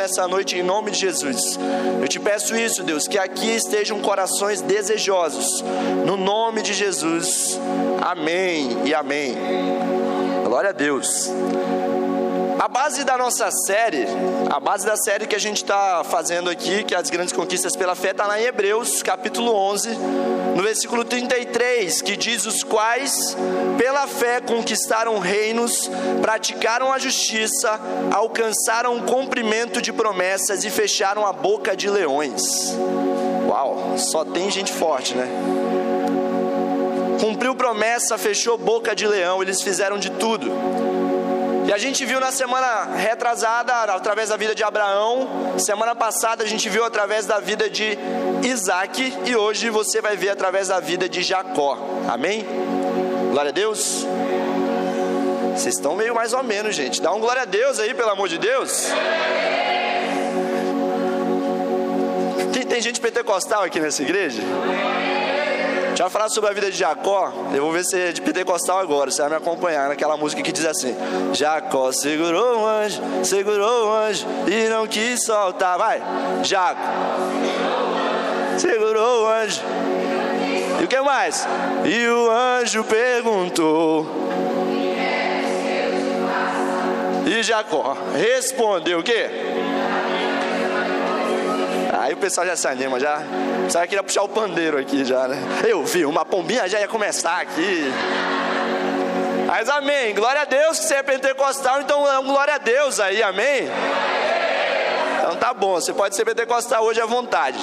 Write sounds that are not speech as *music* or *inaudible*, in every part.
nessa noite em nome de Jesus. Eu te peço isso, Deus, que aqui estejam corações desejosos, no nome de Jesus. Amém e amém. Glória a Deus. A base da nossa série, a base da série que a gente está fazendo aqui, que é as grandes conquistas pela fé, está lá em Hebreus, capítulo 11, no versículo 33, que diz: Os quais, pela fé, conquistaram reinos, praticaram a justiça, alcançaram o cumprimento de promessas e fecharam a boca de leões. Uau, só tem gente forte, né? Cumpriu promessa, fechou boca de leão, eles fizeram de tudo. E a gente viu na semana retrasada, através da vida de Abraão, semana passada a gente viu através da vida de Isaac, e hoje você vai ver através da vida de Jacó. Amém? Glória a Deus. Vocês estão meio mais ou menos, gente. Dá um glória a Deus aí, pelo amor de Deus. Tem, tem gente pentecostal aqui nessa igreja? Já falar sobre a vida de Jacó, eu vou ver se é de pentecostal agora, você vai me acompanhar naquela música que diz assim: Jacó segurou o anjo, segurou o anjo e não quis soltar. Vai, Jacó segurou o anjo. E o que mais? E o anjo perguntou. E Jacó respondeu o quê? Aí o pessoal já se anima, já. Sabe que ia puxar o pandeiro aqui já, né? Eu vi, uma pombinha já ia começar aqui. Mas amém, glória a Deus que você é pentecostal, então é glória a Deus aí, amém? Então tá bom, você pode ser pentecostal hoje à vontade.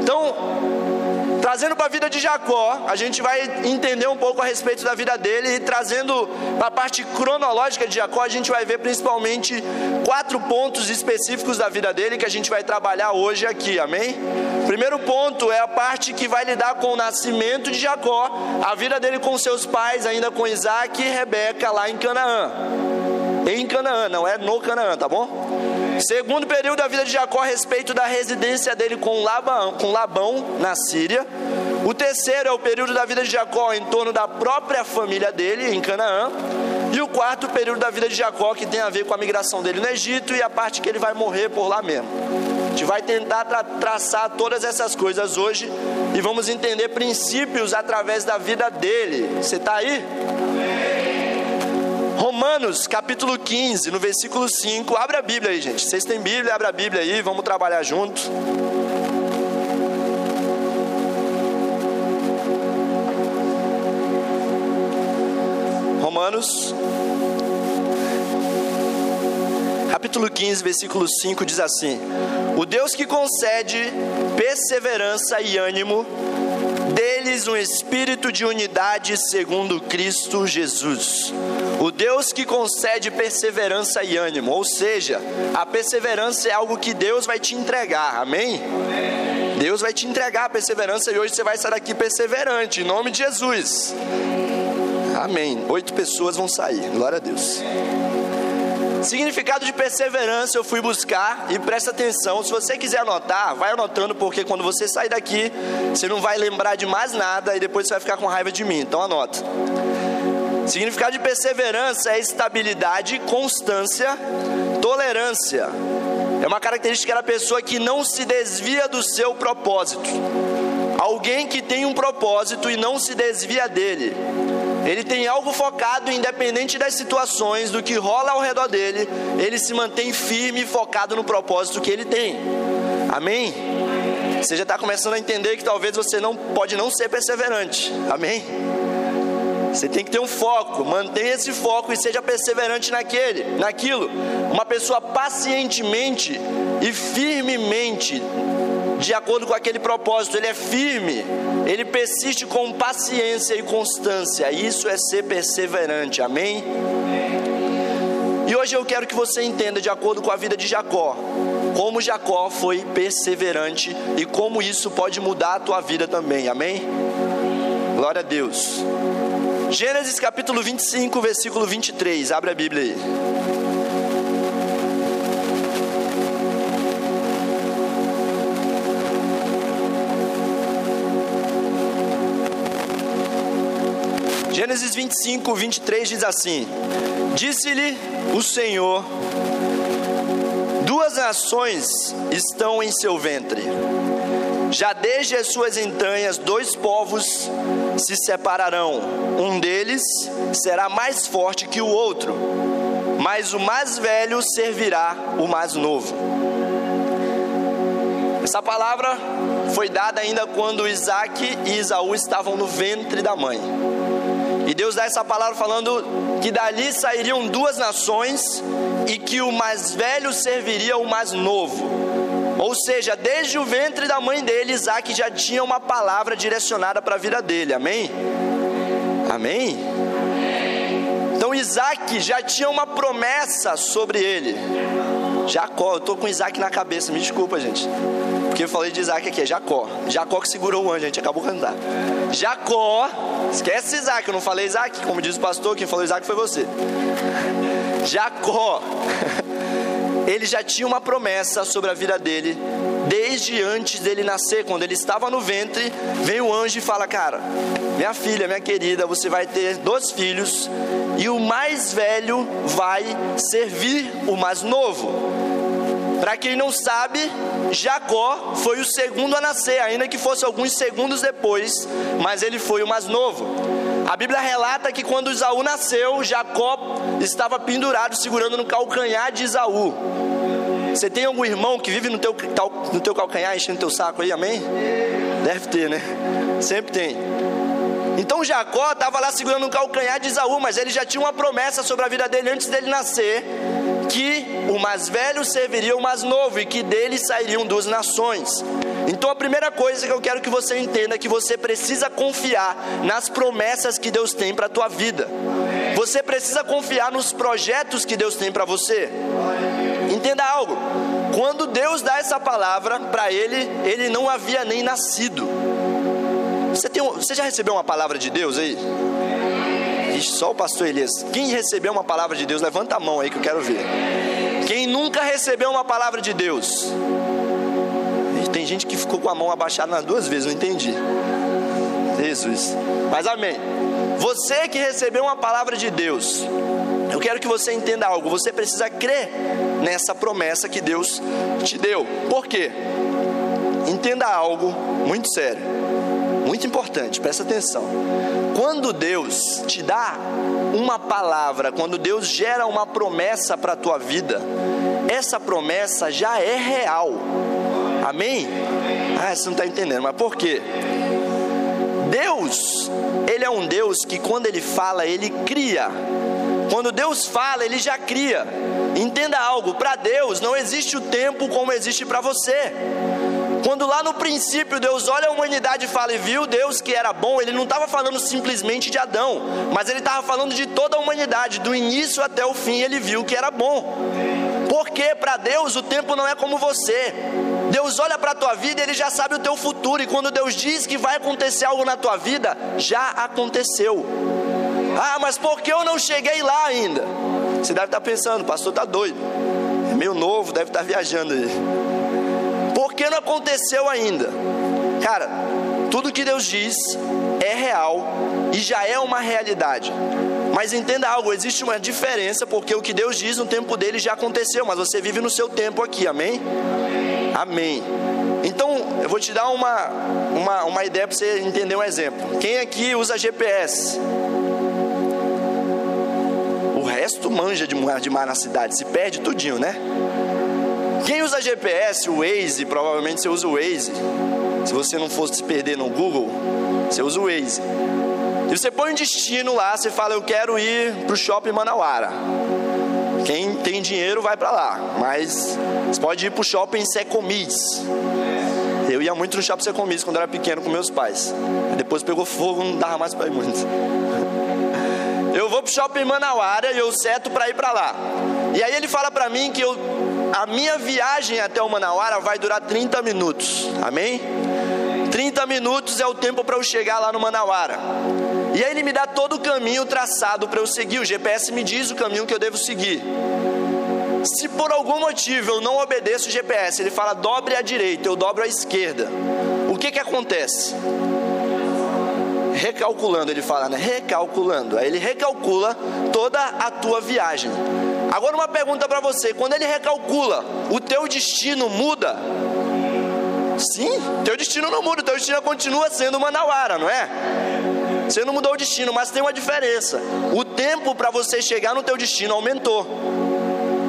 Então, Trazendo para a vida de Jacó, a gente vai entender um pouco a respeito da vida dele e trazendo para a parte cronológica de Jacó, a gente vai ver principalmente quatro pontos específicos da vida dele que a gente vai trabalhar hoje aqui, amém? Primeiro ponto é a parte que vai lidar com o nascimento de Jacó, a vida dele com seus pais, ainda com Isaac e Rebeca lá em Canaã. Em Canaã, não é no Canaã, tá bom? Segundo período da vida de Jacó a respeito da residência dele com Labão, com Labão na Síria. O terceiro é o período da vida de Jacó em torno da própria família dele em Canaã. E o quarto período da vida de Jacó que tem a ver com a migração dele no Egito e a parte que ele vai morrer por lá mesmo. A gente vai tentar tra traçar todas essas coisas hoje e vamos entender princípios através da vida dele. Você está aí? Romanos capítulo 15, no versículo 5. Abra a Bíblia aí, gente. Vocês têm Bíblia, abra a Bíblia aí, vamos trabalhar junto. Romanos capítulo 15, versículo 5 diz assim: O Deus que concede perseverança e ânimo deles um espírito de unidade segundo Cristo Jesus. O Deus que concede perseverança e ânimo, ou seja, a perseverança é algo que Deus vai te entregar, amém? Deus vai te entregar a perseverança e hoje você vai sair daqui perseverante, em nome de Jesus. Amém. Oito pessoas vão sair, glória a Deus. Significado de perseverança eu fui buscar e presta atenção. Se você quiser anotar, vai anotando, porque quando você sair daqui, você não vai lembrar de mais nada e depois você vai ficar com raiva de mim. Então anota. Significado de perseverança é estabilidade, constância, tolerância. É uma característica da pessoa que não se desvia do seu propósito. Alguém que tem um propósito e não se desvia dele. Ele tem algo focado, independente das situações, do que rola ao redor dele, ele se mantém firme e focado no propósito que ele tem. Amém? Você já está começando a entender que talvez você não pode não ser perseverante. Amém? Você tem que ter um foco, mantenha esse foco e seja perseverante naquele, naquilo. Uma pessoa pacientemente e firmemente de acordo com aquele propósito, ele é firme, ele persiste com paciência e constância. Isso é ser perseverante, amém? E hoje eu quero que você entenda, de acordo com a vida de Jacó, como Jacó foi perseverante e como isso pode mudar a tua vida também, amém? Glória a Deus. Gênesis capítulo 25, versículo 23, abre a Bíblia aí. Gênesis 25, 23 diz assim: Disse-lhe o Senhor: Duas nações estão em seu ventre. Já desde as suas entranhas, dois povos se separarão. Um deles será mais forte que o outro, mas o mais velho servirá o mais novo. Essa palavra foi dada ainda quando Isaac e Isaú estavam no ventre da mãe. E Deus dá essa palavra falando que dali sairiam duas nações e que o mais velho serviria o mais novo. Ou seja, desde o ventre da mãe dele, Isaac já tinha uma palavra direcionada para a vida dele. Amém? Amém? Então Isaac já tinha uma promessa sobre ele. Jacó, eu estou com Isaac na cabeça, me desculpa, gente. Porque eu falei de Isaac aqui, é Jacó. Jacó que segurou o anjo, a gente acabou cantar. Jacó, esquece Isaac, eu não falei Isaac, como diz o pastor, quem falou Isaac foi você. Jacó, ele já tinha uma promessa sobre a vida dele, desde antes dele nascer, quando ele estava no ventre, vem o anjo e fala: Cara, minha filha, minha querida, você vai ter dois filhos, e o mais velho vai servir o mais novo. Para quem não sabe, Jacó foi o segundo a nascer, ainda que fosse alguns segundos depois, mas ele foi o mais novo. A Bíblia relata que quando Isaú nasceu, Jacó estava pendurado, segurando no calcanhar de Isaú. Você tem algum irmão que vive no teu, no teu calcanhar, enchendo teu saco aí, amém? Deve ter, né? Sempre tem. Então Jacó estava lá segurando o calcanhar de Isaú, mas ele já tinha uma promessa sobre a vida dele antes dele nascer que o mais velho serviria o mais novo e que dele sairiam duas nações. Então a primeira coisa que eu quero que você entenda é que você precisa confiar nas promessas que Deus tem para a tua vida. Você precisa confiar nos projetos que Deus tem para você. Entenda algo. Quando Deus dá essa palavra para ele, ele não havia nem nascido. Você, tem, você já recebeu uma palavra de Deus aí? Ixi, só o pastor Elias. Quem recebeu uma palavra de Deus, levanta a mão aí que eu quero ver. Quem nunca recebeu uma palavra de Deus? Gente que ficou com a mão abaixada nas duas vezes, não entendi. Jesus. Mas amém. Você que recebeu uma palavra de Deus, eu quero que você entenda algo. Você precisa crer nessa promessa que Deus te deu. Por quê? Entenda algo muito sério, muito importante, presta atenção. Quando Deus te dá uma palavra, quando Deus gera uma promessa para a tua vida, essa promessa já é real. Amém? Ah, você não está entendendo, mas por quê? Deus, Ele é um Deus que quando Ele fala, Ele cria. Quando Deus fala, Ele já cria. Entenda algo: para Deus não existe o tempo como existe para você. Quando lá no princípio Deus olha a humanidade e fala e viu Deus que era bom, ele não estava falando simplesmente de Adão, mas ele estava falando de toda a humanidade, do início até o fim, ele viu que era bom. Porque para Deus o tempo não é como você. Deus olha para a tua vida e ele já sabe o teu futuro, e quando Deus diz que vai acontecer algo na tua vida, já aconteceu. Ah, mas por que eu não cheguei lá ainda? Você deve estar pensando, o pastor está doido, é meio novo, deve estar viajando aí. Por que não aconteceu ainda? Cara, tudo que Deus diz é real e já é uma realidade. Mas entenda algo, existe uma diferença, porque o que Deus diz no tempo dele já aconteceu, mas você vive no seu tempo aqui, amém? Amém. Então, eu vou te dar uma, uma, uma ideia para você entender um exemplo. Quem aqui usa GPS? O resto manja de de mar na cidade, se perde tudinho, né? Quem usa GPS, o Waze, provavelmente você usa o Waze. Se você não fosse se perder no Google, você usa o Waze. E você põe um destino lá, você fala, eu quero ir para o shopping Manauara. Quem tem dinheiro vai para lá, mas você pode ir para o shopping Secomis. Eu ia muito no shopping Secomis quando era pequeno com meus pais. Depois pegou fogo, não dava mais para ir muito. *laughs* Eu vou pro shopping Manauara e eu seto para ir para lá. E aí ele fala para mim que eu a minha viagem até o Manauara vai durar 30 minutos. Amém? 30 minutos é o tempo para eu chegar lá no Manauara. E aí ele me dá todo o caminho traçado para eu seguir. O GPS me diz o caminho que eu devo seguir. Se por algum motivo eu não obedeço o GPS, ele fala dobre à direita, eu dobro à esquerda. O que que acontece? recalculando, ele fala, né? Recalculando. Aí ele recalcula toda a tua viagem. Agora uma pergunta para você, quando ele recalcula, o teu destino muda? Sim, teu destino não muda, teu destino continua sendo Manauara, não é? Você não mudou o destino, mas tem uma diferença. O tempo para você chegar no teu destino aumentou.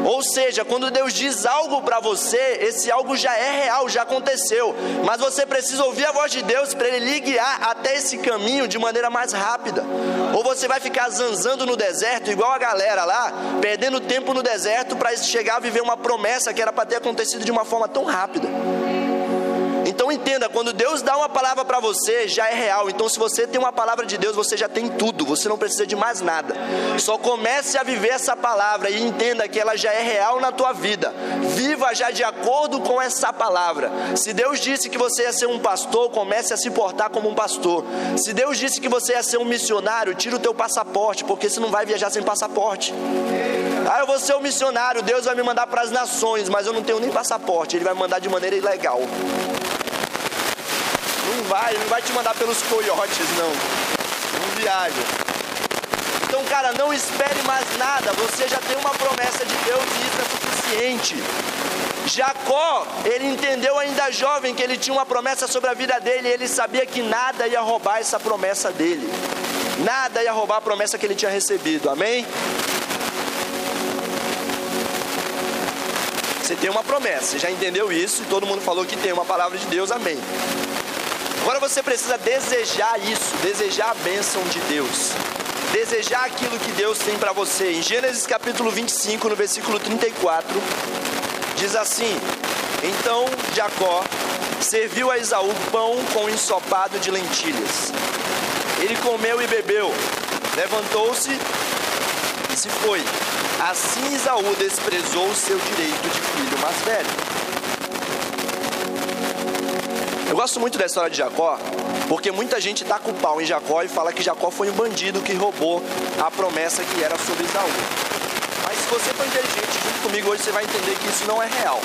Ou seja, quando Deus diz algo para você, esse algo já é real, já aconteceu. Mas você precisa ouvir a voz de Deus para Ele lhe guiar até esse caminho de maneira mais rápida. Ou você vai ficar zanzando no deserto, igual a galera lá, perdendo tempo no deserto para chegar a viver uma promessa que era para ter acontecido de uma forma tão rápida. Então entenda, quando Deus dá uma palavra para você, já é real. Então se você tem uma palavra de Deus, você já tem tudo, você não precisa de mais nada. Só comece a viver essa palavra e entenda que ela já é real na tua vida. Viva já de acordo com essa palavra. Se Deus disse que você ia ser um pastor, comece a se portar como um pastor. Se Deus disse que você ia ser um missionário, tira o teu passaporte, porque você não vai viajar sem passaporte. Ah, eu vou ser um missionário, Deus vai me mandar para as nações, mas eu não tenho nem passaporte, Ele vai mandar de maneira ilegal. Vai, não vai te mandar pelos coiotes, não. Não viaja. Então, cara, não espere mais nada. Você já tem uma promessa de Deus e isso é suficiente. Jacó, ele entendeu ainda jovem que ele tinha uma promessa sobre a vida dele e ele sabia que nada ia roubar essa promessa dele. Nada ia roubar a promessa que ele tinha recebido. Amém? Você tem uma promessa, você já entendeu isso e todo mundo falou que tem uma palavra de Deus, amém. Agora você precisa desejar isso, desejar a bênção de Deus, desejar aquilo que Deus tem para você. Em Gênesis capítulo 25, no versículo 34, diz assim: Então Jacó serviu a Esaú pão com ensopado de lentilhas. Ele comeu e bebeu, levantou-se e se foi. Assim Esaú desprezou o seu direito de filho mais velho. Eu gosto muito da história de Jacó, porque muita gente dá com o pau em Jacó e fala que Jacó foi um bandido que roubou a promessa que era sobre Isaú. Mas se você for inteligente junto comigo hoje, você vai entender que isso não é real.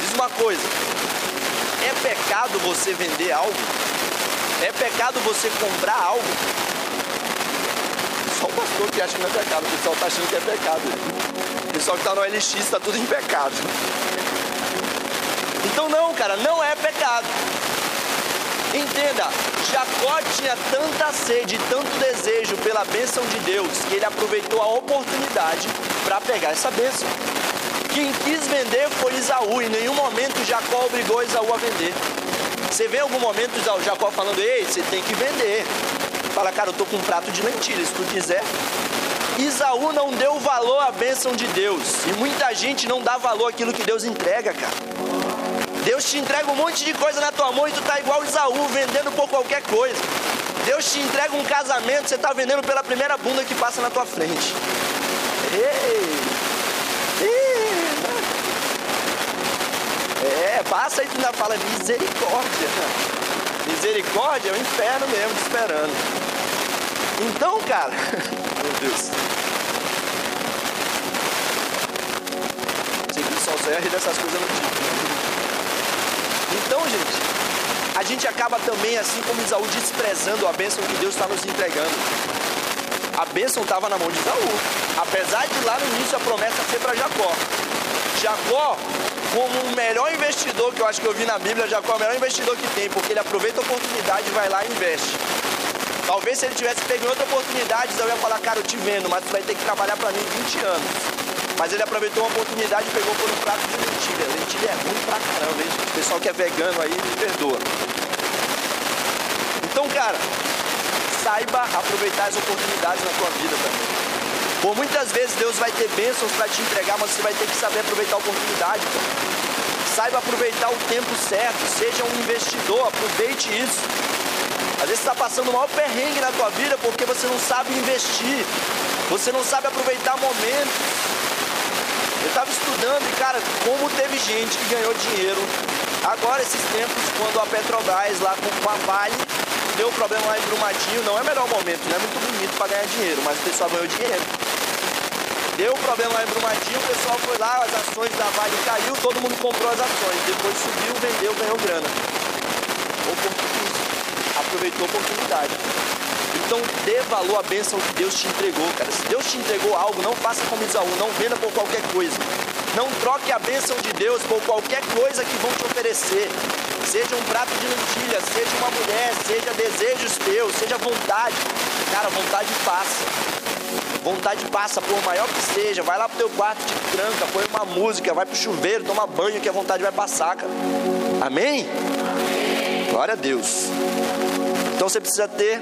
Diz uma coisa: é pecado você vender algo? É pecado você comprar algo? Só o pastor que acha que não é pecado, o pessoal está achando que é pecado. O pessoal que está no LX está tudo em pecado. Então não, cara, não é pecado. Entenda, Jacó tinha tanta sede, tanto desejo pela bênção de Deus, que ele aproveitou a oportunidade para pegar essa bênção. Quem quis vender foi Isaú, em nenhum momento Jacó obrigou Isaú a vender. Você vê em algum momento Jacó falando, ei, você tem que vender. Fala, cara, eu tô com um prato de lentilhas, se tu quiser. Isaú não deu valor à bênção de Deus. E muita gente não dá valor àquilo que Deus entrega, cara. Deus te entrega um monte de coisa na tua mão e tu tá igual Isaú, vendendo por qualquer coisa. Deus te entrega um casamento, você está vendendo pela primeira bunda que passa na tua frente. Ei, ei. É, passa e tu ainda fala misericórdia. Misericórdia é o inferno mesmo te esperando. Então, cara, *laughs* meu Deus. Sol só rir dessas coisas no tipo. Gente, a gente acaba também, assim como Isaú, desprezando a bênção que Deus está nos entregando. A bênção estava na mão de Isaú. Apesar de lá no início a promessa ser para Jacó. Jacó, como o melhor investidor que eu acho que eu vi na Bíblia, Jacó é o melhor investidor que tem, porque ele aproveita a oportunidade e vai lá e investe. Talvez se ele tivesse pego outra oportunidade, Isaú ia falar, cara, eu te vendo, mas tu vai ter que trabalhar para mim 20 anos. Mas ele aproveitou uma oportunidade e pegou por um prato de lentilha. Lentilha é ruim pra caramba, hein? O pessoal que é vegano aí me perdoa. Então, cara, saiba aproveitar as oportunidades na tua vida também. Por muitas vezes Deus vai ter bênçãos para te entregar, mas você vai ter que saber aproveitar a oportunidade. Cara. Saiba aproveitar o tempo certo, seja um investidor, aproveite isso. Às vezes está passando o maior perrengue na tua vida porque você não sabe investir, você não sabe aproveitar momentos. Eu estava estudando e, cara, como teve gente que ganhou dinheiro. Agora, esses tempos, quando a Petrobras lá com a Vale deu problema lá em Brumadinho, não é o melhor momento, não é muito bonito para ganhar dinheiro, mas o pessoal ganhou dinheiro. Deu problema lá em Brumadinho, o pessoal foi lá, as ações da Vale caiu, todo mundo comprou as ações. Depois subiu, vendeu, ganhou grana. Oportunismo. aproveitou a oportunidade. Então dê valor à bênção que Deus te entregou, cara. Se Deus te entregou algo, não faça como Isaú, não venda por qualquer coisa. Não troque a bênção de Deus por qualquer coisa que vão te oferecer. Seja um prato de lentilha, seja uma mulher, seja desejos teus, seja vontade. Cara, vontade passa. Vontade passa, por maior que seja. Vai lá pro teu quarto, te tranca, põe uma música, vai pro chuveiro, toma banho, que a vontade vai passar, cara. Amém? Glória a Deus. Então você precisa ter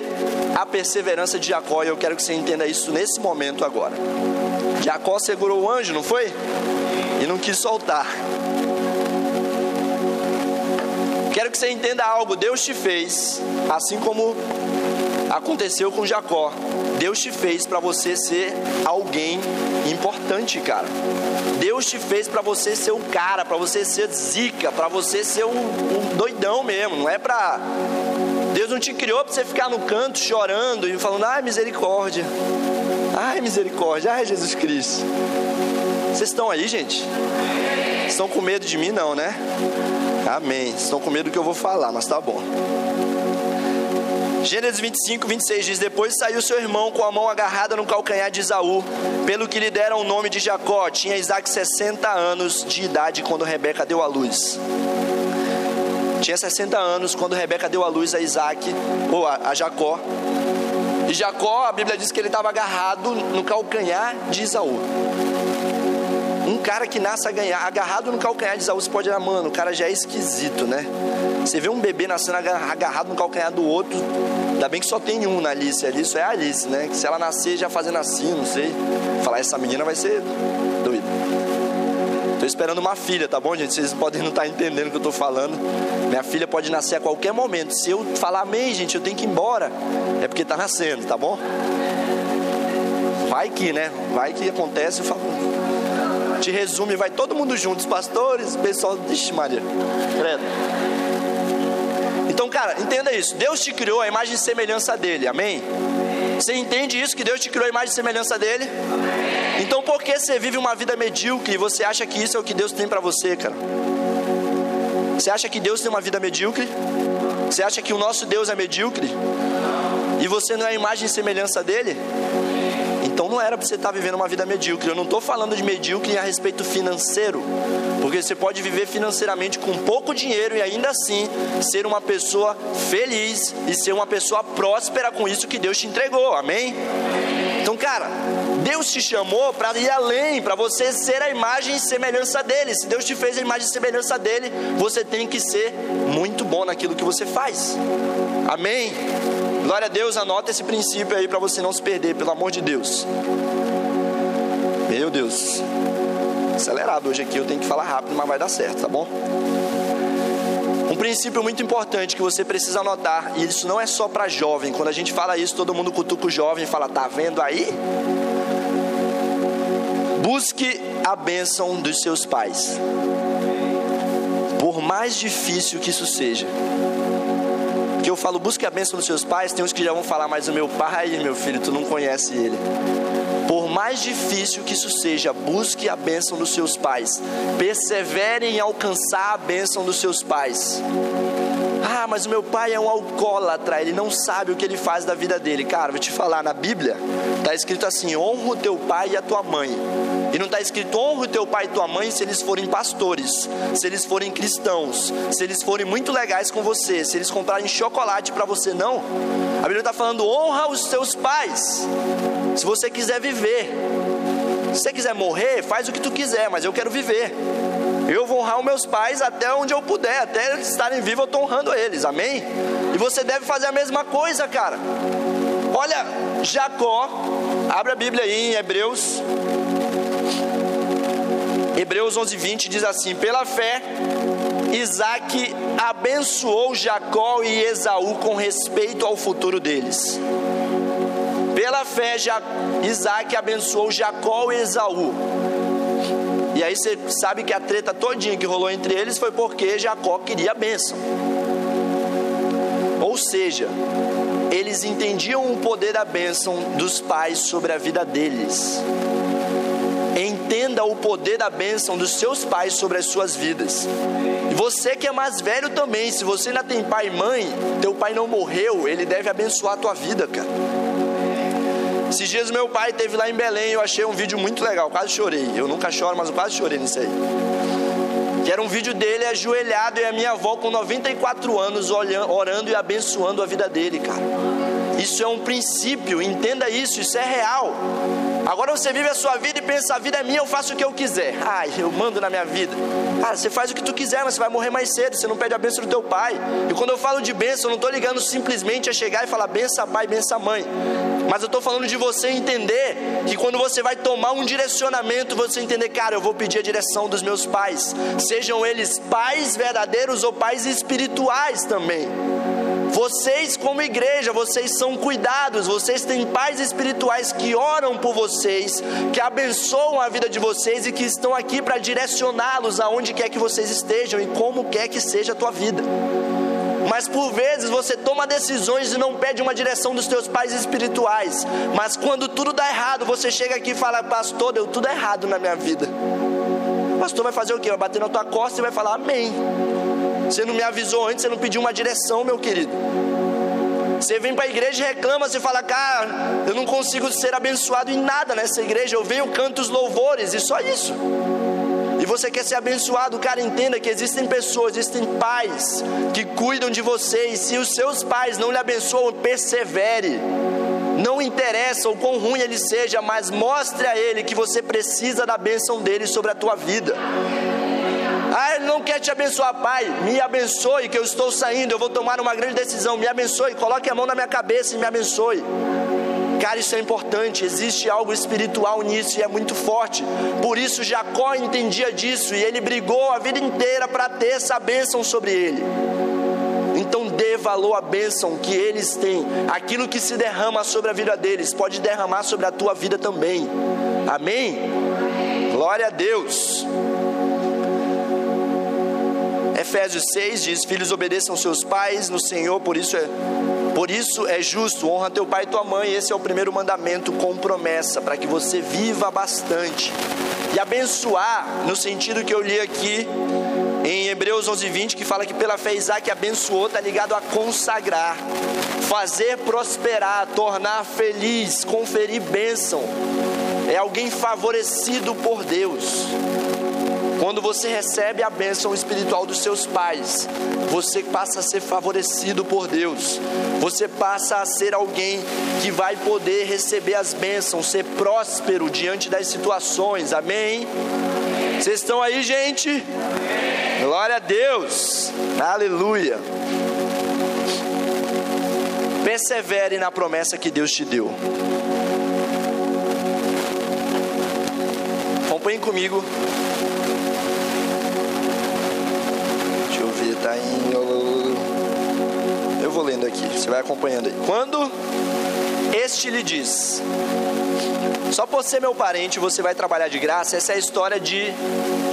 a perseverança de Jacó, e eu quero que você entenda isso nesse momento agora. Jacó segurou o anjo, não foi? E não quis soltar. Quero que você entenda algo. Deus te fez, assim como aconteceu com Jacó. Deus te fez para você ser alguém importante, cara. Deus te fez para você ser o cara, para você ser zica, para você ser um, um, doidão mesmo. Não é para Deus não te criou para você ficar no canto chorando e falando: "Ai, misericórdia. Ai, misericórdia. Ai, Jesus Cristo." Vocês estão aí, gente? Estão com medo de mim não, né? Amém. Estão com medo do que eu vou falar, mas tá bom. Gênesis 25, 26 diz: Depois saiu seu irmão com a mão agarrada no calcanhar de Isaú, pelo que lhe deram o nome de Jacó. Tinha Isaac 60 anos de idade quando Rebeca deu à luz. Tinha 60 anos quando Rebeca deu à luz a Isaac, ou a, a Jacó. E Jacó, a Bíblia diz que ele estava agarrado no calcanhar de Isaú. Um cara que nasce agarrado no calcanhar de Isaú, você pode olhar, mano, o cara já é esquisito, né? Você vê um bebê nascendo agarrado no calcanhar do outro, ainda bem que só tem um na Alice ali, isso é a Alice, né? Que se ela nascer já fazendo assim, não sei. Falar, essa menina vai ser doida. Tô esperando uma filha, tá bom, gente? Vocês podem não estar tá entendendo o que eu tô falando. Minha filha pode nascer a qualquer momento. Se eu falar amém, gente, eu tenho que ir embora. É porque tá nascendo, tá bom? Vai que, né? Vai que acontece, eu falo te resume, vai todo mundo junto, os pastores, pessoal, vixe Maria, credo. Então, cara, entenda isso. Deus te criou a imagem e semelhança dele, amém? Você entende isso, que Deus te criou a imagem e semelhança dele? Amém. Então, por que você vive uma vida medíocre e você acha que isso é o que Deus tem para você, cara? Você acha que Deus tem uma vida medíocre? Você acha que o nosso Deus é medíocre? E você não é a imagem e semelhança dele? Então não era para você estar tá vivendo uma vida medíocre. Eu não estou falando de medíocre a respeito financeiro, porque você pode viver financeiramente com pouco dinheiro e ainda assim ser uma pessoa feliz e ser uma pessoa próspera com isso que Deus te entregou. Amém? Então, cara, Deus te chamou para ir além, para você ser a imagem e semelhança dele. Se Deus te fez a imagem e semelhança dele, você tem que ser muito bom naquilo que você faz. Amém? Glória a Deus, anota esse princípio aí para você não se perder, pelo amor de Deus. Meu Deus. Acelerado hoje aqui, eu tenho que falar rápido, mas vai dar certo, tá bom? Um princípio muito importante que você precisa anotar, e isso não é só para jovem. Quando a gente fala isso, todo mundo cutuca o jovem e fala: "Tá vendo aí?" Busque a bênção dos seus pais. Por mais difícil que isso seja que eu falo, busque a bênção dos seus pais, tem uns que já vão falar, mas o meu pai, meu filho, tu não conhece ele. Por mais difícil que isso seja, busque a bênção dos seus pais. Persevere em alcançar a bênção dos seus pais. Ah, mas o meu pai é um alcoólatra, ele não sabe o que ele faz da vida dele. Cara, vou te falar, na Bíblia está escrito assim: honra o teu pai e a tua mãe. E não está escrito honra o teu pai e tua mãe se eles forem pastores, se eles forem cristãos, se eles forem muito legais com você, se eles comprarem chocolate para você, não. A Bíblia está falando honra os teus pais. Se você quiser viver, se você quiser morrer, faz o que tu quiser, mas eu quero viver. Eu vou honrar os meus pais até onde eu puder, até eles estarem vivos, eu estou honrando eles, amém? E você deve fazer a mesma coisa, cara. Olha, Jacó, abre a Bíblia aí em Hebreus. Hebreus 11, 20 diz assim: Pela fé, Isaac abençoou Jacó e Esaú com respeito ao futuro deles. Pela fé, Isaac abençoou Jacó e Esaú e aí você sabe que a treta todinha que rolou entre eles foi porque Jacó queria a bênção. Ou seja, eles entendiam o poder da bênção dos pais sobre a vida deles. Entenda o poder da bênção dos seus pais sobre as suas vidas. E você que é mais velho também, se você ainda tem pai e mãe, teu pai não morreu, ele deve abençoar a tua vida, cara. Esses dias meu pai teve lá em Belém, eu achei um vídeo muito legal, quase chorei. Eu nunca choro, mas eu quase chorei nisso aí. Que era um vídeo dele ajoelhado e a minha avó com 94 anos orando e abençoando a vida dele, cara. Isso é um princípio, entenda isso, isso é real. Agora você vive a sua vida e pensa: a vida é minha, eu faço o que eu quiser. Ai, eu mando na minha vida. Cara, você faz o que tu quiser, mas você vai morrer mais cedo. Você não pede a bênção do teu pai. E quando eu falo de bênção, eu não estou ligando simplesmente a chegar e falar benção pai, benção mãe. Mas eu estou falando de você entender que quando você vai tomar um direcionamento, você entender, cara, eu vou pedir a direção dos meus pais, sejam eles pais verdadeiros ou pais espirituais também. Vocês, como igreja, vocês são cuidados, vocês têm pais espirituais que oram por vocês, que abençoam a vida de vocês e que estão aqui para direcioná-los aonde quer que vocês estejam e como quer que seja a tua vida. Mas por vezes você toma decisões e não pede uma direção dos teus pais espirituais. Mas quando tudo dá errado, você chega aqui e fala: Pastor, deu tudo errado na minha vida. O pastor vai fazer o quê? Vai bater na tua costa e vai falar: Amém. Você não me avisou antes, você não pediu uma direção, meu querido. Você vem para a igreja e reclama, você fala, cara, eu não consigo ser abençoado em nada nessa igreja. Eu venho, canto os louvores e só isso. E você quer ser abençoado, cara, entenda que existem pessoas, existem pais que cuidam de você. E se os seus pais não lhe abençoam, persevere. Não interessa o quão ruim ele seja, mas mostre a ele que você precisa da bênção dele sobre a tua vida. Ah, Ele não quer te abençoar, Pai. Me abençoe, que eu estou saindo. Eu vou tomar uma grande decisão. Me abençoe. Coloque a mão na minha cabeça e me abençoe. Cara, isso é importante. Existe algo espiritual nisso e é muito forte. Por isso, Jacó entendia disso e ele brigou a vida inteira para ter essa bênção sobre ele. Então dê valor à bênção que eles têm. Aquilo que se derrama sobre a vida deles pode derramar sobre a tua vida também. Amém? Glória a Deus. Efésios 6 diz: Filhos, obedeçam seus pais no Senhor, por isso é por isso é justo, honra teu pai e tua mãe. Esse é o primeiro mandamento com promessa, para que você viva bastante. E abençoar, no sentido que eu li aqui em Hebreus 11:20, que fala que pela fé Isaac abençoou, está ligado a consagrar, fazer prosperar, tornar feliz, conferir bênção. É alguém favorecido por Deus. Quando você recebe a bênção espiritual dos seus pais, você passa a ser favorecido por Deus. Você passa a ser alguém que vai poder receber as bênçãos, ser próspero diante das situações. Amém? Vocês estão aí, gente? Amém. Glória a Deus. Aleluia. Persevere na promessa que Deus te deu. Acompanhem comigo está em. Eu vou lendo aqui, você vai acompanhando aí. Quando este lhe diz: Só por ser meu parente você vai trabalhar de graça, essa é a história de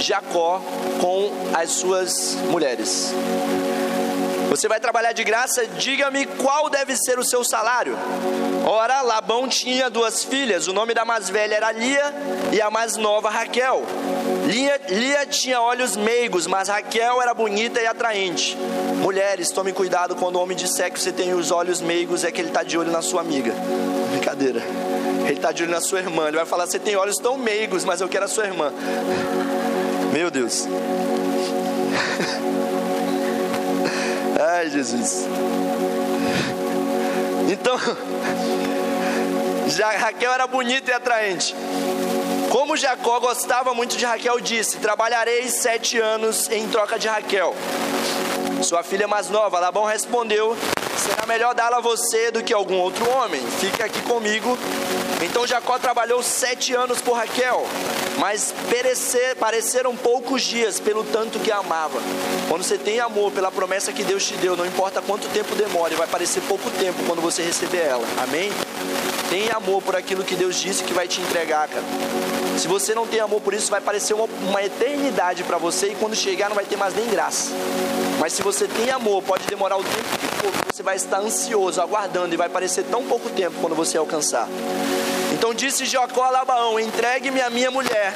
Jacó com as suas mulheres. Você vai trabalhar de graça, diga-me qual deve ser o seu salário. Ora, Labão tinha duas filhas, o nome da mais velha era Lia e a mais nova Raquel. Lia, Lia tinha olhos meigos, mas Raquel era bonita e atraente. Mulheres, tome cuidado quando o homem disser que você tem os olhos meigos, é que ele está de olho na sua amiga. Brincadeira. Ele está de olho na sua irmã. Ele vai falar: Você tem olhos tão meigos, mas eu quero a sua irmã. Meu Deus. *laughs* Ai, Jesus. Então, *laughs* já Raquel era bonita e atraente. Como Jacó gostava muito de Raquel, disse: Trabalharei sete anos em troca de Raquel. Sua filha mais nova, Labão respondeu: Será melhor dá-la a você do que algum outro homem. Fica aqui comigo. Então Jacó trabalhou sete anos por Raquel, mas perecer, pareceram poucos dias pelo tanto que a amava. Quando você tem amor pela promessa que Deus te deu, não importa quanto tempo demore, vai parecer pouco tempo quando você receber ela. Amém? Tenha amor por aquilo que Deus disse que vai te entregar, cara. Se você não tem amor por isso, vai parecer uma, uma eternidade para você e quando chegar não vai ter mais nem graça. Mas se você tem amor, pode demorar o tempo que for, você vai estar ansioso, aguardando e vai parecer tão pouco tempo quando você alcançar. Então disse Jacó a Labaão: Entregue-me a minha mulher.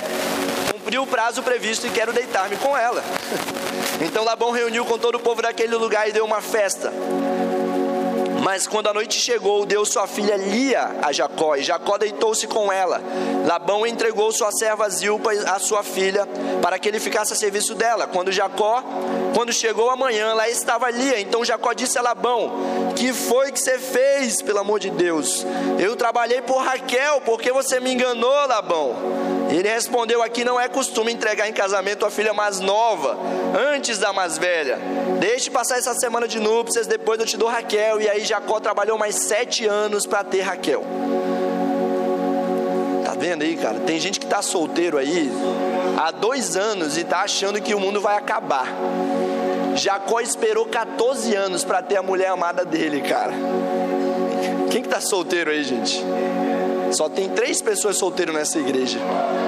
Cumpri o prazo previsto e quero deitar-me com ela. *laughs* Então Labão reuniu com todo o povo daquele lugar e deu uma festa. Mas quando a noite chegou, deu sua filha Lia a Jacó, e Jacó deitou-se com ela. Labão entregou sua serva Zilpa a sua filha, para que ele ficasse a serviço dela. Quando Jacó, quando chegou a manhã, lá estava Lia. Então Jacó disse a Labão: Que foi que você fez, pelo amor de Deus? Eu trabalhei por Raquel, porque você me enganou, Labão. Ele respondeu: Aqui não é costume entregar em casamento a filha mais nova, antes da mais velha. Deixe passar essa semana de núpcias, depois eu te dou Raquel. E aí Jacó trabalhou mais sete anos para ter Raquel. Tá vendo aí, cara? Tem gente que tá solteiro aí há dois anos e tá achando que o mundo vai acabar. Jacó esperou 14 anos para ter a mulher amada dele, cara. Quem que tá solteiro aí, gente? Só tem três pessoas solteiras nessa igreja.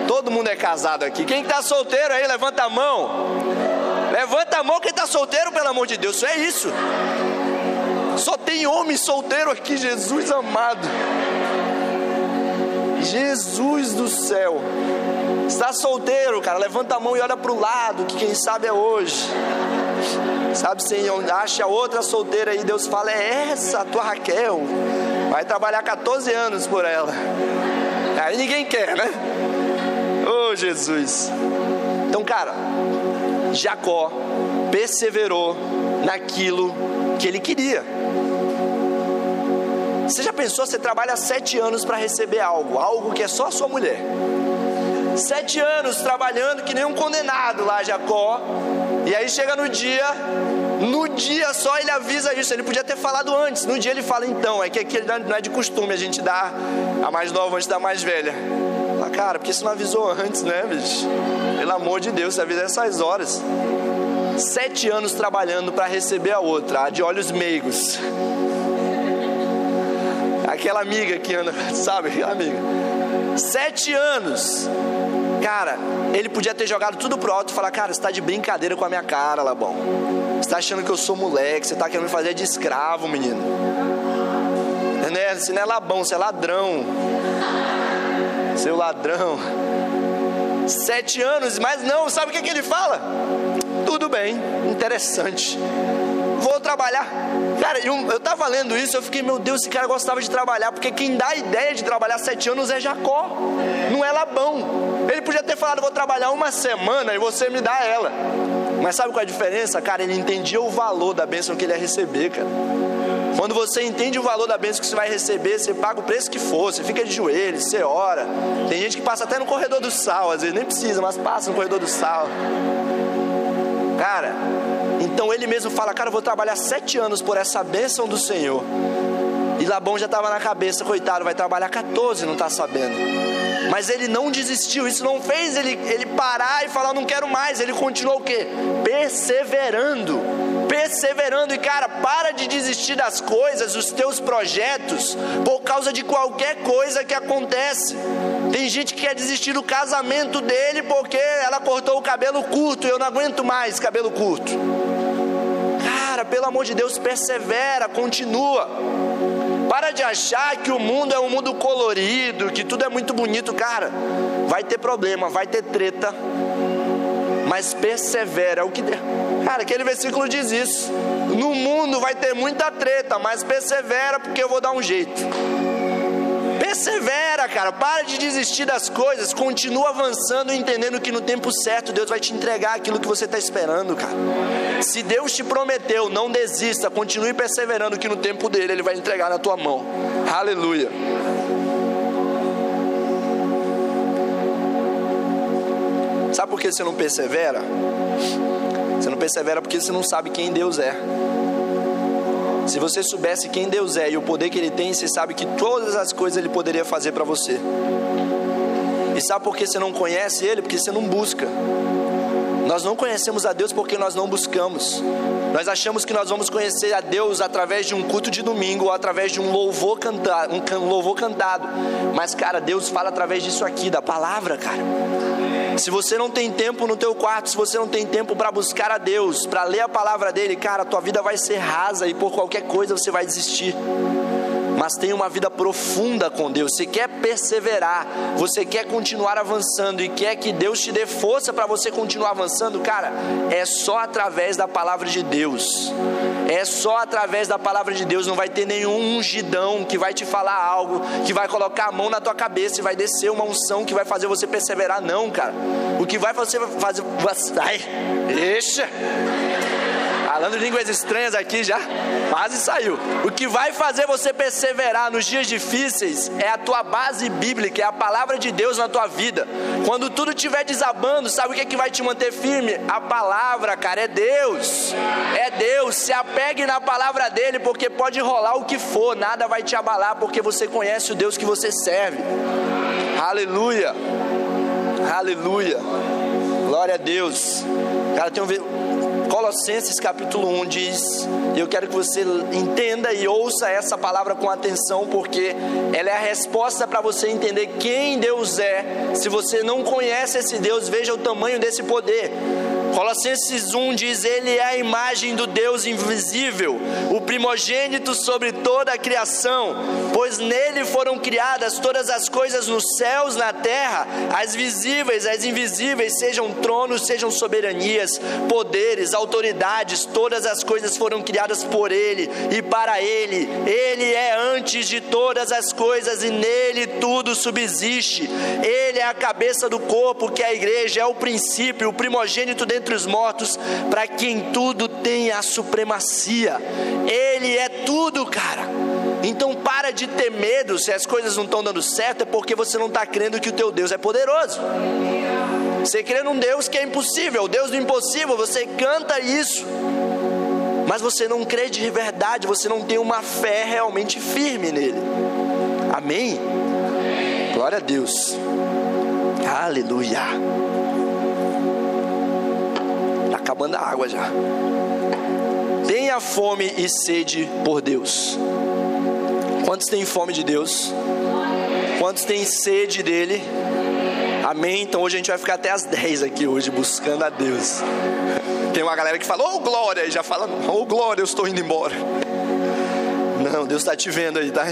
Todo mundo é casado aqui. Quem está solteiro aí, levanta a mão. Levanta a mão quem está solteiro, pelo amor de Deus. Isso é isso. Só tem homem solteiro aqui, Jesus amado. Jesus do céu. Está solteiro, cara? Levanta a mão e olha para o lado, que quem sabe é hoje. Sabe, Senhor, acha outra solteira aí, Deus fala, é essa a tua Raquel. Vai trabalhar 14 anos por ela. Aí ninguém quer, né? Oh, Jesus. Então, cara, Jacó perseverou naquilo que ele queria. Você já pensou, você trabalha sete anos para receber algo, algo que é só a sua mulher. Sete anos trabalhando que nem um condenado lá, Jacó. E aí chega no dia, no dia só ele avisa isso. Ele podia ter falado antes. No dia ele fala, então, é que aqui não é de costume a gente dar a mais nova antes da mais velha. Fala, cara, porque você não avisou antes, né, bicho? Pelo amor de Deus, você avisa essas horas. Sete anos trabalhando para receber a outra, a de olhos meigos. Aquela amiga que anda, *laughs* sabe, amiga. Sete anos Cara, ele podia ter jogado tudo pro alto e falar: Cara, você tá de brincadeira com a minha cara, Labão. Você tá achando que eu sou moleque, você tá querendo me fazer de escravo, menino. Né? Você não é labão, você é ladrão. Seu ladrão. Sete anos, mas não, sabe o que, que ele fala? Tudo bem, interessante vou trabalhar. Cara, eu, eu tava lendo isso, eu fiquei, meu Deus, esse cara gostava de trabalhar, porque quem dá a ideia de trabalhar sete anos é Jacó, não é Labão. Ele podia ter falado, vou trabalhar uma semana e você me dá ela. Mas sabe qual é a diferença? Cara, ele entendia o valor da bênção que ele ia receber, cara. Quando você entende o valor da bênção que você vai receber, você paga o preço que for, você fica de joelhos, você ora. Tem gente que passa até no corredor do sal, às vezes nem precisa, mas passa no corredor do sal. Cara, então ele mesmo fala: Cara, eu vou trabalhar sete anos por essa bênção do Senhor. E Labão já estava na cabeça, coitado, vai trabalhar 14, não está sabendo. Mas ele não desistiu, isso não fez ele, ele parar e falar, não quero mais. Ele continuou o quê? Perseverando. Perseverando. E cara, para de desistir das coisas, dos teus projetos, por causa de qualquer coisa que acontece. Tem gente que quer desistir do casamento dele porque ela cortou o cabelo curto e eu não aguento mais cabelo curto. Cara, pelo amor de Deus, persevera, continua. Para de achar que o mundo é um mundo colorido, que tudo é muito bonito, cara. Vai ter problema, vai ter treta, mas persevera. É o que, cara, aquele versículo diz isso. No mundo vai ter muita treta, mas persevera porque eu vou dar um jeito. Persevera, cara. Para de desistir das coisas. Continua avançando, entendendo que no tempo certo Deus vai te entregar aquilo que você está esperando, cara. Se Deus te prometeu, não desista. Continue perseverando que no tempo dele Ele vai entregar na tua mão. Aleluia. Sabe por que você não persevera? Você não persevera porque você não sabe quem Deus é. Se você soubesse quem Deus é e o poder que Ele tem, você sabe que todas as coisas Ele poderia fazer para você. E sabe por que você não conhece Ele? Porque você não busca. Nós não conhecemos a Deus porque nós não buscamos. Nós achamos que nós vamos conhecer a Deus através de um culto de domingo ou através de um louvor cantado, um louvor cantado. Mas cara, Deus fala através disso aqui, da palavra, cara. Se você não tem tempo no teu quarto, se você não tem tempo para buscar a Deus, para ler a palavra dele, cara, tua vida vai ser rasa e por qualquer coisa você vai desistir. Mas tenha uma vida profunda com Deus. Você quer perseverar, você quer continuar avançando e quer que Deus te dê força para você continuar avançando, cara, é só através da palavra de Deus. É só através da palavra de Deus, não vai ter nenhum ungidão que vai te falar algo, que vai colocar a mão na tua cabeça e vai descer uma unção que vai fazer você perseverar, não, cara. O que vai fazer, fazer, ai, deixa. Falando línguas estranhas aqui já, quase saiu. O que vai fazer você perseverar nos dias difíceis é a tua base bíblica, é a palavra de Deus na tua vida. Quando tudo estiver desabando, sabe o que, é que vai te manter firme? A palavra, cara, é Deus. É Deus. Se apegue na palavra dele, porque pode rolar o que for, nada vai te abalar, porque você conhece o Deus que você serve. Aleluia. Aleluia. Glória a Deus. Cara, tem um Colossenses capítulo 1 diz, eu quero que você entenda e ouça essa palavra com atenção, porque ela é a resposta para você entender quem Deus é. Se você não conhece esse Deus, veja o tamanho desse poder. Colossenses 1 diz: Ele é a imagem do Deus invisível, o primogênito sobre toda a criação, pois nele foram criadas todas as coisas nos céus, na terra, as visíveis, as invisíveis, sejam tronos, sejam soberanias, poderes, autoridades, todas as coisas foram criadas por Ele e para Ele. Ele é antes de todas as coisas e nele tudo subsiste. Ele é a cabeça do corpo, que é a igreja, é o princípio, o primogênito dentre os mortos, para quem tudo tem a supremacia. Ele é tudo, cara. Então para de ter medo se as coisas não estão dando certo, é porque você não está crendo que o teu Deus é poderoso. Você crê num Deus que é impossível, o Deus do impossível, você canta isso. Mas você não crê de verdade, você não tem uma fé realmente firme nele. Amém? Glória a Deus. Aleluia acabando a água já. Tenha fome e sede por Deus. Quantos têm fome de Deus? Quantos têm sede dele? Amém? Então hoje a gente vai ficar até as 10 aqui hoje buscando a Deus. *laughs* Tem uma galera que fala, ô oh, glória, e já fala, ô oh, glória, eu estou indo embora. Não, Deus está te vendo aí, tá?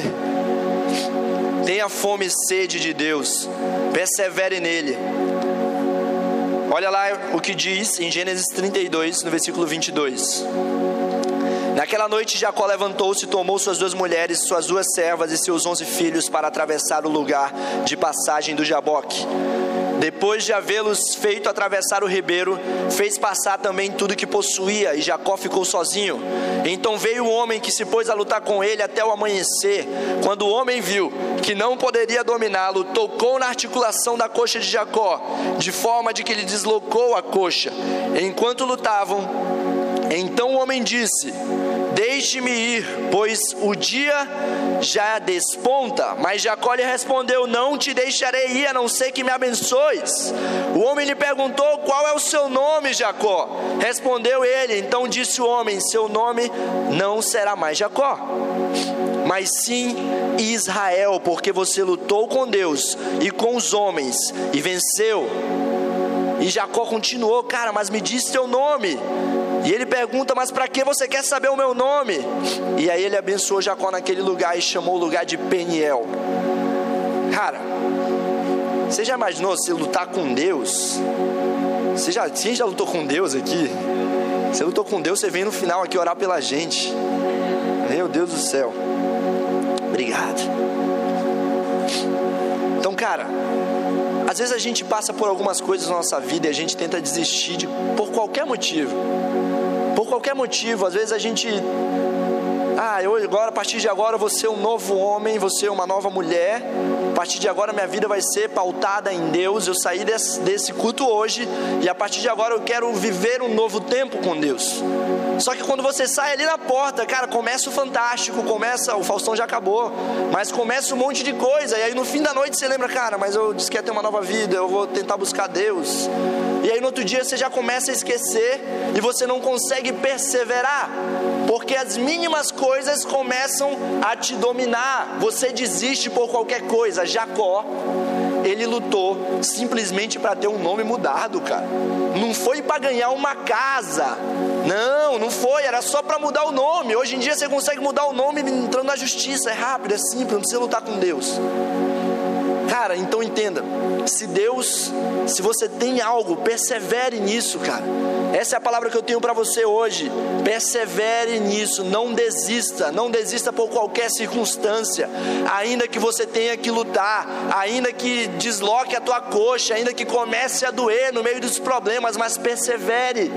Tenha fome e sede de Deus, persevere nele. Olha lá o que diz em Gênesis 32, no versículo 22. Naquela noite Jacó levantou-se, tomou suas duas mulheres, suas duas servas e seus onze filhos para atravessar o lugar de passagem do Jaboque. Depois de havê-los feito atravessar o ribeiro, fez passar também tudo que possuía, e Jacó ficou sozinho. Então veio o homem que se pôs a lutar com ele até o amanhecer. Quando o homem viu que não poderia dominá-lo, tocou na articulação da coxa de Jacó, de forma de que ele deslocou a coxa. Enquanto lutavam, então o homem disse: Deixe-me ir, pois o dia já desponta. Mas Jacó lhe respondeu: Não te deixarei ir, a não ser que me abençoes. O homem lhe perguntou: Qual é o seu nome, Jacó? Respondeu ele: Então disse o homem: Seu nome não será mais Jacó, mas sim Israel, porque você lutou com Deus e com os homens e venceu. E Jacó continuou: Cara, mas me diz teu nome. E ele pergunta: Mas para que você quer saber o meu nome? E aí ele abençoou Jacó naquele lugar e chamou o lugar de Peniel. Cara, você já imaginou se lutar com Deus? Você já, quem já lutou com Deus aqui? Você lutou com Deus, você vem no final aqui orar pela gente. Meu Deus do céu. Obrigado. Então, cara, às vezes a gente passa por algumas coisas na nossa vida e a gente tenta desistir de, por qualquer motivo. Por qualquer motivo, às vezes a gente ah, eu agora, a partir de agora, vou ser um novo homem, vou ser uma nova mulher. A partir de agora, minha vida vai ser pautada em Deus. Eu saí desse, desse culto hoje e a partir de agora eu quero viver um novo tempo com Deus. Só que quando você sai ali na porta, cara, começa o fantástico, começa, o Faustão já acabou, mas começa um monte de coisa. E aí no fim da noite você lembra, cara, mas eu disse que ia ter uma nova vida, eu vou tentar buscar Deus. E aí no outro dia você já começa a esquecer e você não consegue perseverar, porque as mínimas coisas começam a te dominar, você desiste por qualquer coisa. Jacó, ele lutou simplesmente para ter um nome mudado, cara. Não foi para ganhar uma casa. Não, não foi, era só para mudar o nome. Hoje em dia você consegue mudar o nome entrando na justiça, é rápido, é simples, não precisa lutar com Deus. Cara, então entenda, se Deus, se você tem algo, persevere nisso, cara. Essa é a palavra que eu tenho para você hoje. Persevere nisso, não desista, não desista por qualquer circunstância, ainda que você tenha que lutar, ainda que desloque a tua coxa, ainda que comece a doer no meio dos problemas, mas persevere.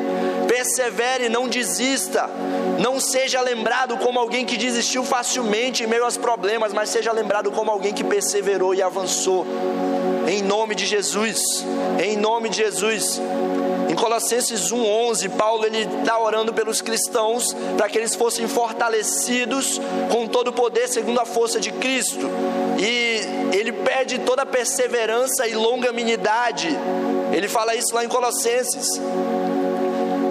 Persevere, não desista. Não seja lembrado como alguém que desistiu facilmente em meio aos problemas, mas seja lembrado como alguém que perseverou e avançou. Em nome de Jesus. Em nome de Jesus. Em Colossenses 1:11, Paulo ele está orando pelos cristãos para que eles fossem fortalecidos com todo o poder segundo a força de Cristo. E ele pede toda perseverança e longanimidade. Ele fala isso lá em Colossenses.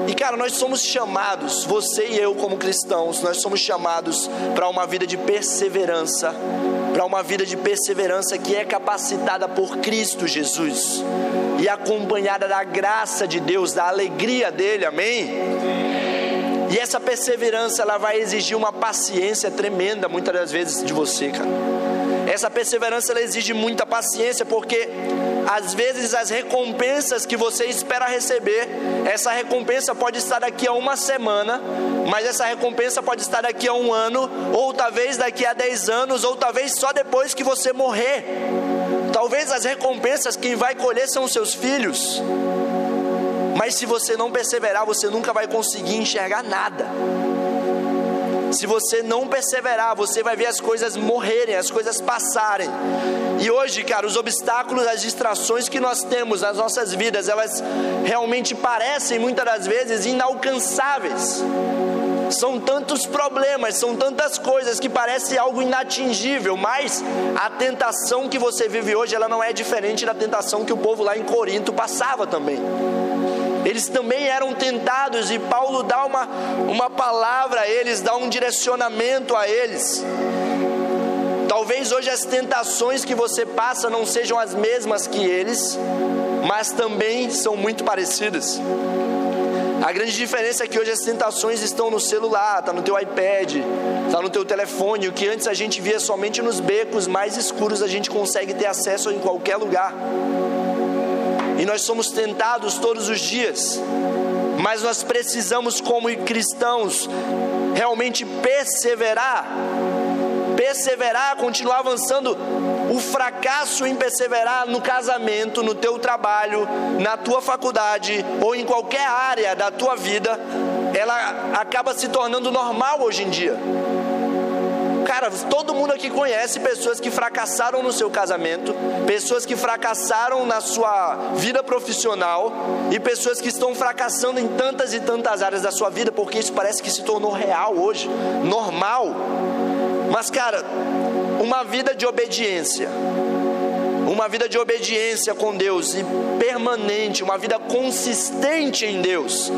E cara, nós somos chamados, você e eu como cristãos, nós somos chamados para uma vida de perseverança, para uma vida de perseverança que é capacitada por Cristo Jesus e acompanhada da graça de Deus, da alegria dele, amém? E essa perseverança ela vai exigir uma paciência tremenda muitas das vezes de você, cara. Essa perseverança ela exige muita paciência porque às vezes as recompensas que você espera receber, essa recompensa pode estar daqui a uma semana, mas essa recompensa pode estar daqui a um ano, ou talvez daqui a dez anos, ou talvez só depois que você morrer. Talvez as recompensas quem vai colher são seus filhos. Mas se você não perseverar, você nunca vai conseguir enxergar nada. Se você não perseverar, você vai ver as coisas morrerem, as coisas passarem. E hoje, cara, os obstáculos, as distrações que nós temos nas nossas vidas, elas realmente parecem muitas das vezes inalcançáveis. São tantos problemas, são tantas coisas que parece algo inatingível, mas a tentação que você vive hoje, ela não é diferente da tentação que o povo lá em Corinto passava também. Eles também eram tentados e Paulo dá uma, uma palavra a eles, dá um direcionamento a eles. Talvez hoje as tentações que você passa não sejam as mesmas que eles, mas também são muito parecidas. A grande diferença é que hoje as tentações estão no celular, está no teu iPad, está no teu telefone. O que antes a gente via somente nos becos mais escuros, a gente consegue ter acesso em qualquer lugar. E nós somos tentados todos os dias. Mas nós precisamos, como cristãos, realmente perseverar perseverar, continuar avançando. O fracasso em perseverar no casamento, no teu trabalho, na tua faculdade ou em qualquer área da tua vida, ela acaba se tornando normal hoje em dia. Cara, todo mundo aqui conhece pessoas que fracassaram no seu casamento, pessoas que fracassaram na sua vida profissional e pessoas que estão fracassando em tantas e tantas áreas da sua vida, porque isso parece que se tornou real hoje, normal. Mas, cara, uma vida de obediência, uma vida de obediência com Deus e permanente, uma vida consistente em Deus,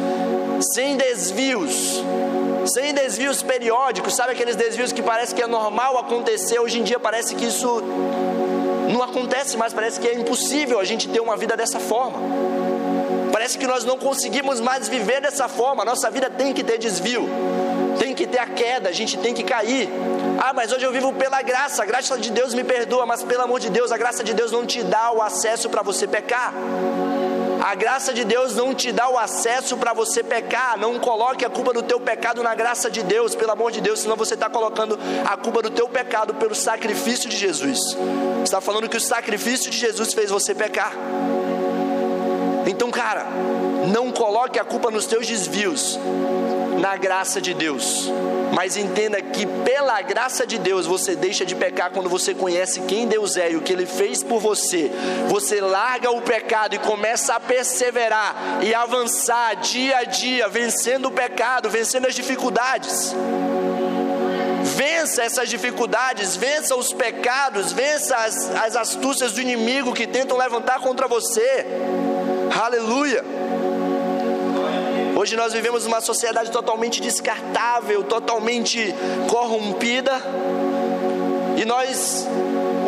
sem desvios, sem desvios periódicos, sabe aqueles desvios que parece que é normal acontecer, hoje em dia parece que isso não acontece mais, parece que é impossível a gente ter uma vida dessa forma. Parece que nós não conseguimos mais viver dessa forma, nossa vida tem que ter desvio tem que ter a queda, a gente tem que cair. Ah, mas hoje eu vivo pela graça, a graça de Deus me perdoa, mas pelo amor de Deus, a graça de Deus não te dá o acesso para você pecar. A graça de Deus não te dá o acesso para você pecar. Não coloque a culpa do teu pecado na graça de Deus, pelo amor de Deus, senão você está colocando a culpa do teu pecado pelo sacrifício de Jesus. Está falando que o sacrifício de Jesus fez você pecar. Então, cara, não coloque a culpa nos teus desvios, na graça de Deus. Mas entenda que pela graça de Deus você deixa de pecar quando você conhece quem Deus é e o que Ele fez por você. Você larga o pecado e começa a perseverar e avançar dia a dia, vencendo o pecado, vencendo as dificuldades. Vença essas dificuldades, vença os pecados, vença as, as astúcias do inimigo que tentam levantar contra você. Aleluia. Hoje nós vivemos uma sociedade totalmente descartável, totalmente corrompida. e nós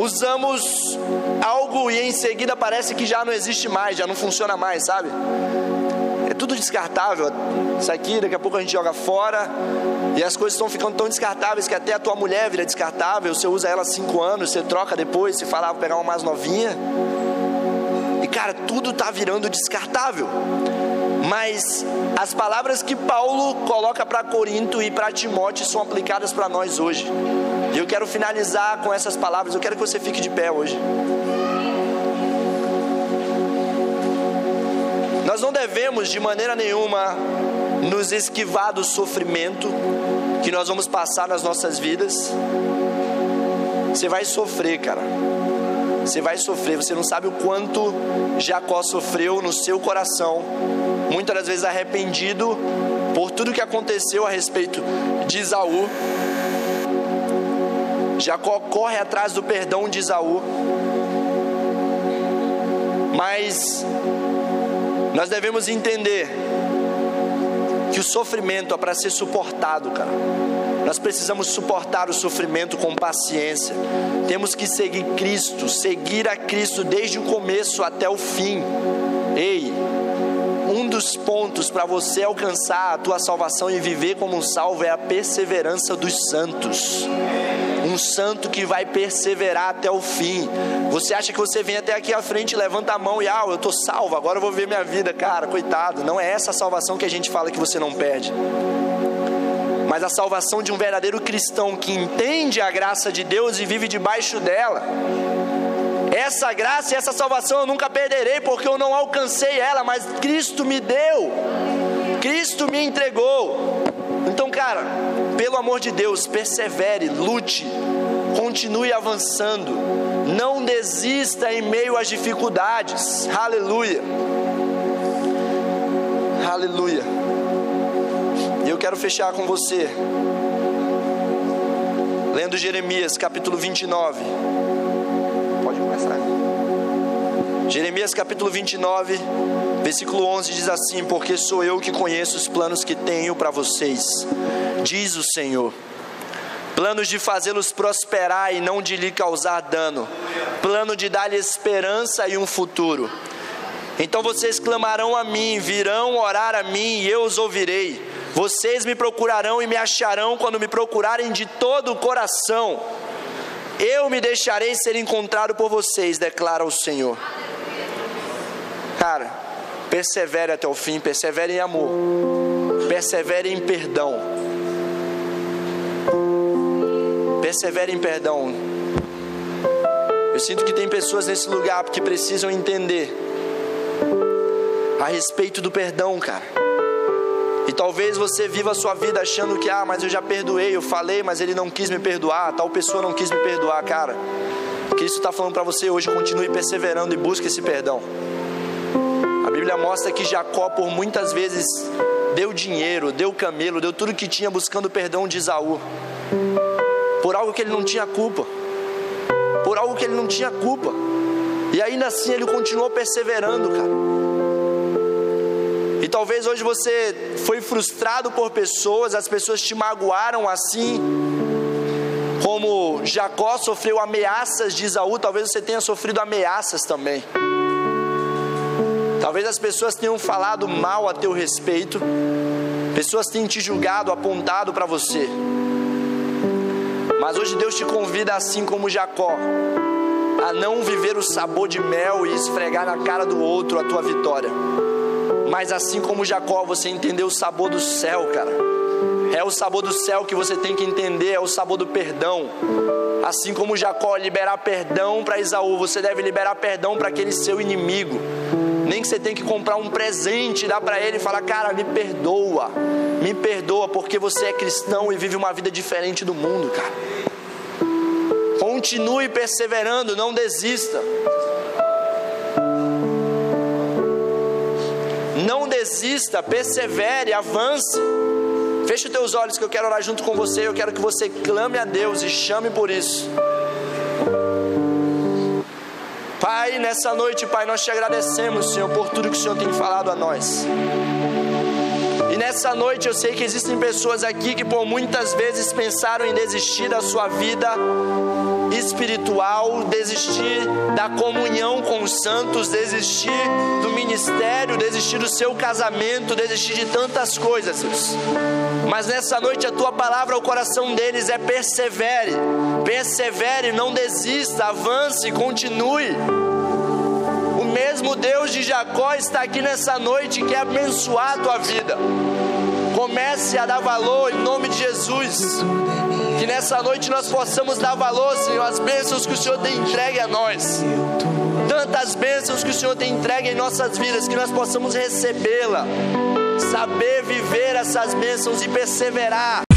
usamos algo e em seguida parece que já não existe mais, já não funciona mais, sabe? É tudo descartável. Isso aqui, daqui a pouco a gente joga fora. E as coisas estão ficando tão descartáveis que até a tua mulher vira descartável. Você usa ela cinco anos, você troca depois, você fala, ah, vou pegar uma mais novinha. E cara, tudo está virando descartável. Mas as palavras que Paulo coloca para Corinto e para Timóteo são aplicadas para nós hoje. E eu quero finalizar com essas palavras. Eu quero que você fique de pé hoje. Nós não devemos de maneira nenhuma nos esquivar do sofrimento que nós vamos passar nas nossas vidas. Você vai sofrer, cara. Você vai sofrer. Você não sabe o quanto Jacó sofreu no seu coração, muitas das vezes arrependido por tudo que aconteceu a respeito de Isaú. Jacó corre atrás do perdão de Isaú. Mas nós devemos entender que o sofrimento é para ser suportado, cara. Nós precisamos suportar o sofrimento com paciência. Temos que seguir Cristo, seguir a Cristo desde o começo até o fim. Ei, um dos pontos para você alcançar a tua salvação e viver como um salvo é a perseverança dos santos um santo que vai perseverar até o fim. Você acha que você vem até aqui à frente, levanta a mão e ah, eu estou salvo, agora eu vou ver minha vida, cara, coitado. Não é essa a salvação que a gente fala que você não perde. Mas a salvação de um verdadeiro cristão que entende a graça de Deus e vive debaixo dela. Essa graça e essa salvação eu nunca perderei, porque eu não alcancei ela, mas Cristo me deu, Cristo me entregou. Então, cara, pelo amor de Deus, persevere, lute, continue avançando, não desista em meio às dificuldades. Aleluia. Aleluia. E eu quero fechar com você, lendo Jeremias capítulo 29. Pode começar. Jeremias capítulo 29, versículo 11 diz assim: Porque sou eu que conheço os planos que tenho para vocês diz o Senhor. Planos de fazê-los prosperar e não de lhe causar dano, plano de dar-lhe esperança e um futuro. Então vocês clamarão a mim, virão orar a mim e eu os ouvirei. Vocês me procurarão e me acharão quando me procurarem de todo o coração. Eu me deixarei ser encontrado por vocês, declara o Senhor. Cara, persevere até o fim, persevere em amor, persevere em perdão persevere em perdão. Eu sinto que tem pessoas nesse lugar que precisam entender a respeito do perdão, cara. E talvez você viva a sua vida achando que, ah, mas eu já perdoei, eu falei, mas ele não quis me perdoar, tal pessoa não quis me perdoar, cara. Cristo está falando para você hoje, continue perseverando e busque esse perdão. A Bíblia mostra que Jacó, por muitas vezes, deu dinheiro, deu camelo, deu tudo que tinha buscando o perdão de Isaú por algo que ele não tinha culpa, por algo que ele não tinha culpa, e ainda assim ele continuou perseverando, cara. Talvez hoje você foi frustrado por pessoas, as pessoas te magoaram assim, como Jacó sofreu ameaças de Isaú, talvez você tenha sofrido ameaças também. Talvez as pessoas tenham falado mal a teu respeito, pessoas tenham te julgado, apontado para você. Mas hoje Deus te convida, assim como Jacó, a não viver o sabor de mel e esfregar na cara do outro a tua vitória. Mas assim como Jacó, você entendeu o sabor do céu, cara. É o sabor do céu que você tem que entender, é o sabor do perdão. Assim como Jacó liberar perdão para Isaú, você deve liberar perdão para aquele seu inimigo. Nem que você tenha que comprar um presente, dar para ele e falar: "Cara, me perdoa. Me perdoa porque você é cristão e vive uma vida diferente do mundo, cara." Continue perseverando, não desista. Desista, persevere, avance. Feche os teus olhos que eu quero orar junto com você. Eu quero que você clame a Deus e chame por isso. Pai, nessa noite, Pai, nós te agradecemos, Senhor, por tudo que o Senhor tem falado a nós. nessa noite eu sei que existem pessoas aqui que por muitas vezes pensaram em desistir da sua vida espiritual, desistir da comunhão com os santos, desistir do ministério, desistir do seu casamento, desistir de tantas coisas. Mas nessa noite a tua palavra ao coração deles é persevere, persevere, não desista, avance, continue. O mesmo Deus de Jacó está aqui nessa noite e quer abençoar a tua vida. Comece a dar valor em nome de Jesus. Que nessa noite nós possamos dar valor, Senhor, às bênçãos que o Senhor tem entregue a nós. Tantas bênçãos que o Senhor tem entregue em nossas vidas, que nós possamos recebê-la, saber viver essas bênçãos e perseverar.